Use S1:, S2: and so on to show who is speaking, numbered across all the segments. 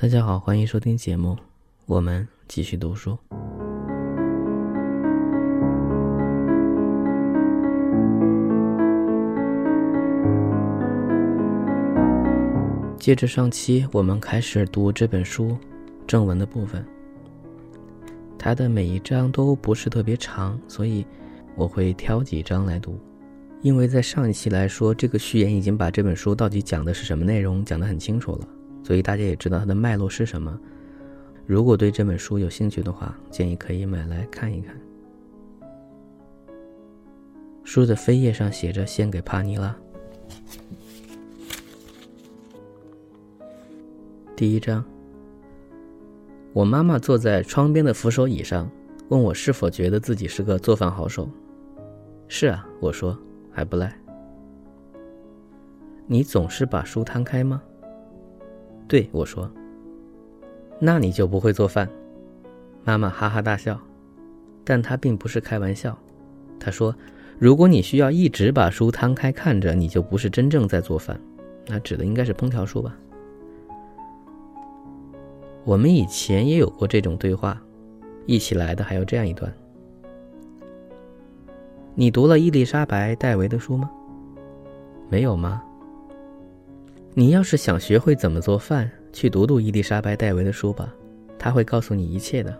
S1: 大家好，欢迎收听节目，我们继续读书。接着上期，我们开始读这本书正文的部分。它的每一章都不是特别长，所以我会挑几章来读。因为在上一期来说，这个序言已经把这本书到底讲的是什么内容讲得很清楚了，所以大家也知道它的脉络是什么。如果对这本书有兴趣的话，建议可以买来看一看。书的扉页上写着“献给帕尼拉”。第一章。我妈妈坐在窗边的扶手椅上，问我是否觉得自己是个做饭好手。是啊，我说。还不赖。你总是把书摊开吗？对，我说。那你就不会做饭。妈妈哈哈大笑，但她并不是开玩笑。她说：“如果你需要一直把书摊开看着，你就不是真正在做饭。”那指的应该是烹调书吧？我们以前也有过这种对话，一起来的还有这样一段。你读了伊丽莎白·戴维的书吗？没有吗？你要是想学会怎么做饭，去读读伊丽莎白·戴维的书吧，他会告诉你一切的。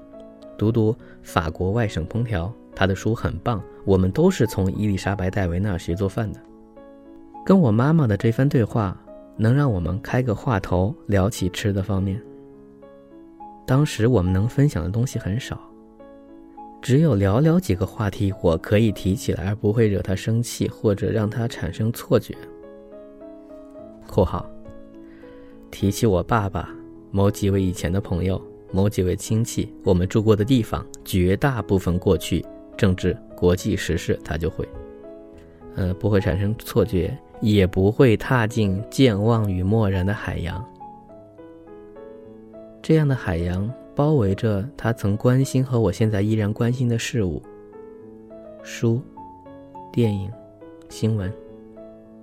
S1: 读读《法国外省烹调》，他的书很棒。我们都是从伊丽莎白·戴维那儿学做饭的。跟我妈妈的这番对话，能让我们开个话头，聊起吃的方面。当时我们能分享的东西很少。只有寥寥几个话题我可以提起来，而不会惹她生气或者让她产生错觉。（括号）提起我爸爸、某几位以前的朋友、某几位亲戚、我们住过的地方，绝大部分过去政治、国际时事，他就会，呃，不会产生错觉，也不会踏进健忘与漠然的海洋。这样的海洋。包围着他曾关心和我现在依然关心的事物，书、电影、新闻。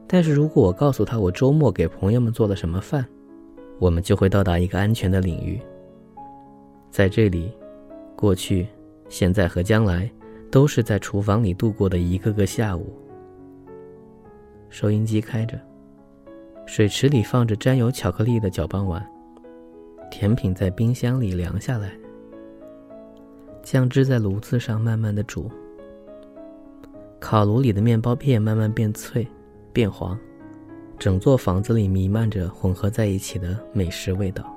S1: 但是如果我告诉他我周末给朋友们做了什么饭，我们就会到达一个安全的领域。在这里，过去、现在和将来都是在厨房里度过的一个个下午。收音机开着，水池里放着沾有巧克力的搅拌碗。甜品在冰箱里凉下来，酱汁在炉子上慢慢的煮，烤炉里的面包片慢慢变脆、变黄，整座房子里弥漫着混合在一起的美食味道。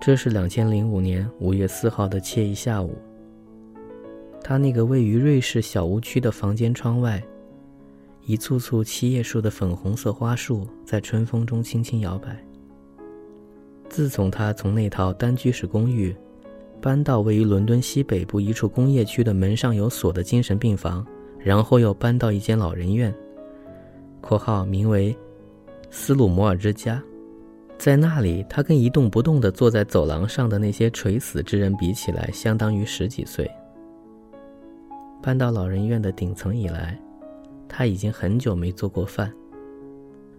S1: 这是两千零五年五月四号的惬意下午。他那个位于瑞士小屋区的房间窗外，一簇簇七叶树的粉红色花束在春风中轻轻摇摆。自从他从那套单居室公寓搬到位于伦敦西北部一处工业区的门上有锁的精神病房，然后又搬到一间老人院（括号名为斯鲁摩尔之家），在那里，他跟一动不动地坐在走廊上的那些垂死之人比起来，相当于十几岁。搬到老人院的顶层以来，他已经很久没做过饭。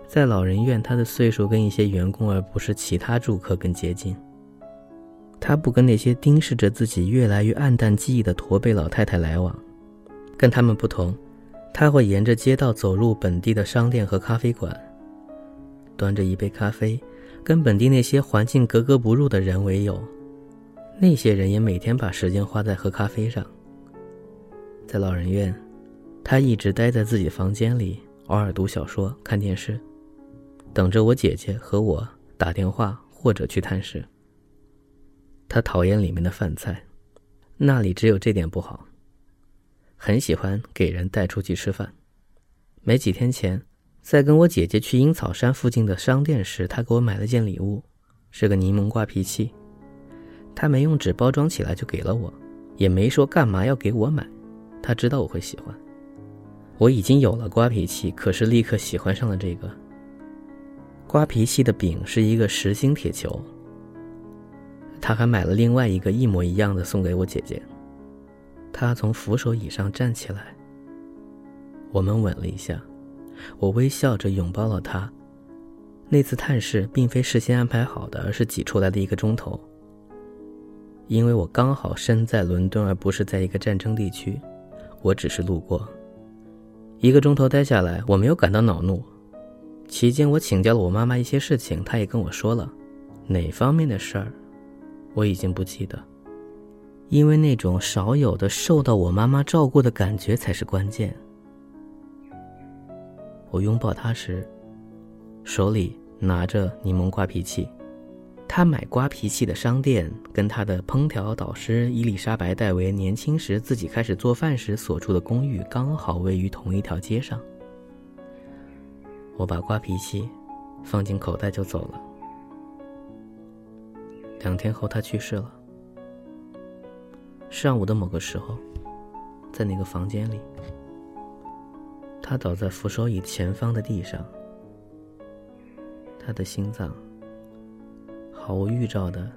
S1: 在老人院，他的岁数跟一些员工，而不是其他住客更接近。他不跟那些盯视着自己越来越暗淡记忆的驼背老太太来往，跟他们不同，他会沿着街道走入本地的商店和咖啡馆，端着一杯咖啡，跟本地那些环境格格不入的人为友。那些人也每天把时间花在喝咖啡上。在老人院，他一直待在自己房间里，偶尔读小说、看电视。等着我姐姐和我打电话或者去探视。他讨厌里面的饭菜，那里只有这点不好。很喜欢给人带出去吃饭。没几天前，在跟我姐姐去樱草山附近的商店时，他给我买了件礼物，是个柠檬刮皮器。他没用纸包装起来就给了我，也没说干嘛要给我买。他知道我会喜欢。我已经有了刮皮器，可是立刻喜欢上了这个。刮皮器的柄是一个实心铁球。他还买了另外一个一模一样的送给我姐姐。他从扶手椅上站起来，我们吻了一下，我微笑着拥抱了他。那次探视并非事先安排好的，而是挤出来的一个钟头。因为我刚好身在伦敦，而不是在一个战争地区，我只是路过。一个钟头待下来，我没有感到恼怒。期间，我请教了我妈妈一些事情，她也跟我说了哪方面的事儿，我已经不记得。因为那种少有的受到我妈妈照顾的感觉才是关键。我拥抱她时。手里拿着柠檬刮皮器，他买刮皮器的商店跟他的烹调导师伊丽莎白·戴维年轻时自己开始做饭时所住的公寓刚好位于同一条街上。我把刮皮器放进口袋就走了。两天后，他去世了。上午的某个时候，在那个房间里，他倒在扶手椅前方的地上。他的心脏毫无预兆的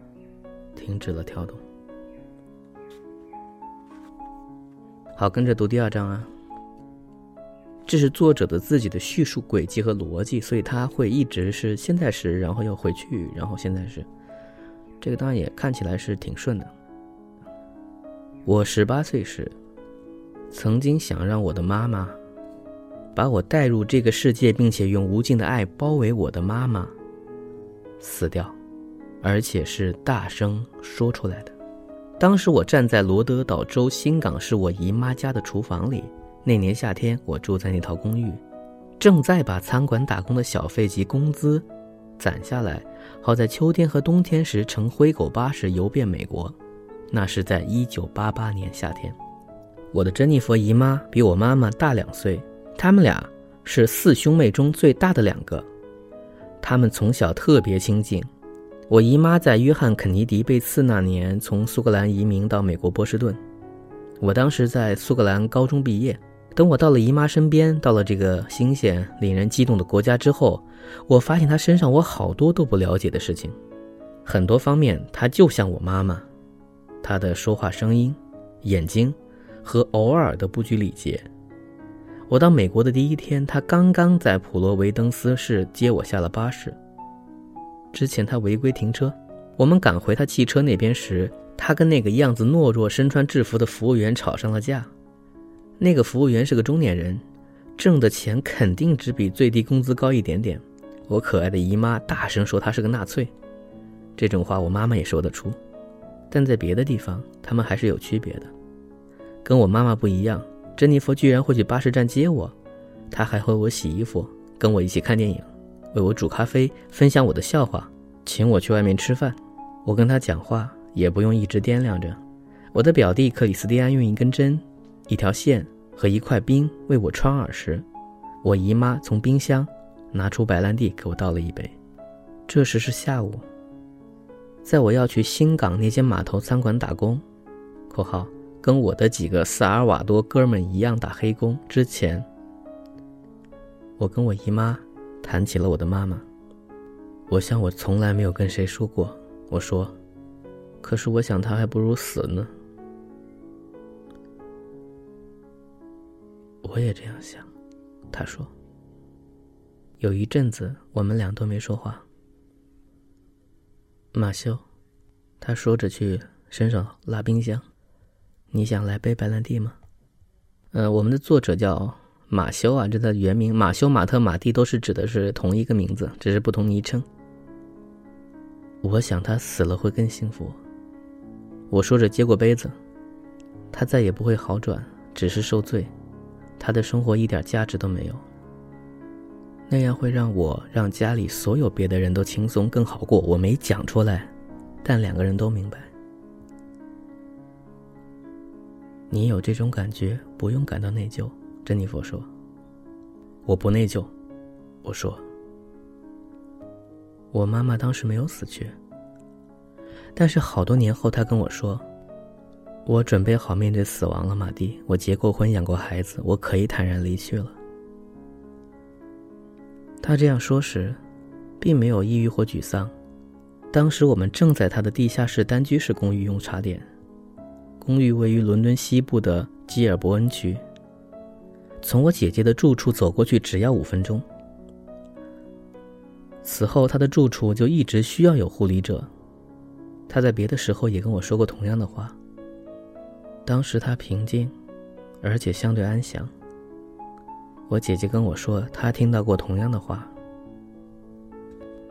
S1: 停止了跳动。好，跟着读第二章啊。这是作者的自己的叙述轨迹和逻辑，所以他会一直是现在时，然后又回去，然后现在时。这个当然也看起来是挺顺的。我十八岁时，曾经想让我的妈妈。把我带入这个世界，并且用无尽的爱包围我的妈妈，死掉，而且是大声说出来的。当时我站在罗德岛州新港市我姨妈家的厨房里。那年夏天，我住在那套公寓，正在把餐馆打工的小费及工资攒下来，好在秋天和冬天时乘灰狗巴士游遍美国。那是在一九八八年夏天。我的珍妮佛姨妈比我妈妈大两岁。他们俩是四兄妹中最大的两个，他们从小特别亲近。我姨妈在约翰·肯尼迪被刺那年从苏格兰移民到美国波士顿，我当时在苏格兰高中毕业。等我到了姨妈身边，到了这个新鲜、令人激动的国家之后，我发现她身上我好多都不了解的事情，很多方面她就像我妈妈，他的说话声音、眼睛和偶尔的不拘礼节。我到美国的第一天，他刚刚在普罗维登斯市接我下了巴士。之前他违规停车，我们赶回他汽车那边时，他跟那个样子懦弱、身穿制服的服务员吵上了架。那个服务员是个中年人，挣的钱肯定只比最低工资高一点点。我可爱的姨妈大声说他是个纳粹，这种话我妈妈也说得出。但在别的地方，他们还是有区别的，跟我妈妈不一样。珍妮佛居然会去巴士站接我，她还会我洗衣服，跟我一起看电影，为我煮咖啡，分享我的笑话，请我去外面吃饭。我跟她讲话也不用一直掂量着。我的表弟克里斯蒂安用一根针、一条线和一块冰为我穿耳时，我姨妈从冰箱拿出白兰地给我倒了一杯。这时是下午，在我要去新港那间码头餐馆打工（括号）。跟我的几个萨尔瓦多哥们一样打黑工之前，我跟我姨妈谈起了我的妈妈。我想我从来没有跟谁说过。我说，可是我想她还不如死呢。我也这样想，他说。有一阵子我们俩都没说话。马修，他说着去身上拉冰箱。你想来杯白兰地吗？呃，我们的作者叫马修啊，这的原名马修、马特、马蒂都是指的是同一个名字，只是不同昵称。我想他死了会更幸福。我说着接过杯子，他再也不会好转，只是受罪，他的生活一点价值都没有。那样会让我让家里所有别的人都轻松更好过。我没讲出来，但两个人都明白。你有这种感觉，不用感到内疚。珍妮佛说：“我不内疚。”我说：“我妈妈当时没有死去，但是好多年后，她跟我说，我准备好面对死亡了，马蒂。我结过婚，养过孩子，我可以坦然离去了。”他这样说时，并没有抑郁或沮丧。当时我们正在他的地下室单居室公寓用茶点。公寓位于伦敦西部的基尔伯恩区。从我姐姐的住处走过去只要五分钟。
S2: 此后，他的住处就一直需要有护理者。他在别的时候也跟我说过同样的话。当时他平静，而且相对安详。我姐姐跟我说，她听到过同样的话。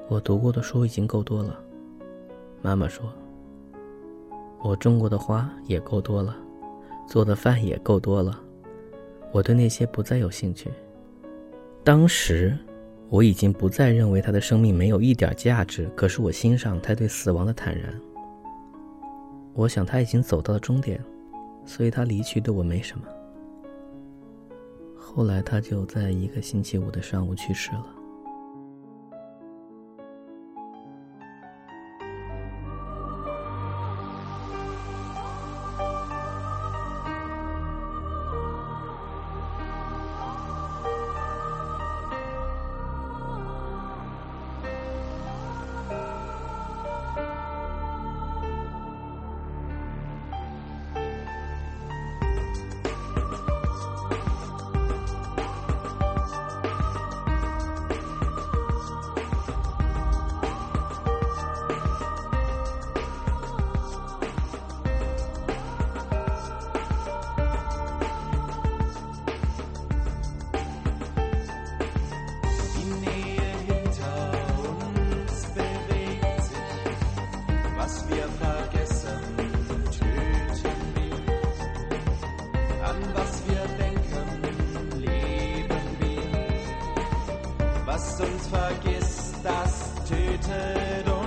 S2: 我读过的书已经够多了，妈妈说。我种过的花也够多了，做的饭也够多了，我对那些不再有兴趣。当时。我已经不再认为他的生命没有一点价值，可是我欣赏他对死亡的坦然。我想他已经走到了终点，所以他离去对我没什么。后来他就在一个星期五的上午去世了。sonst vergisst, das tötet uns.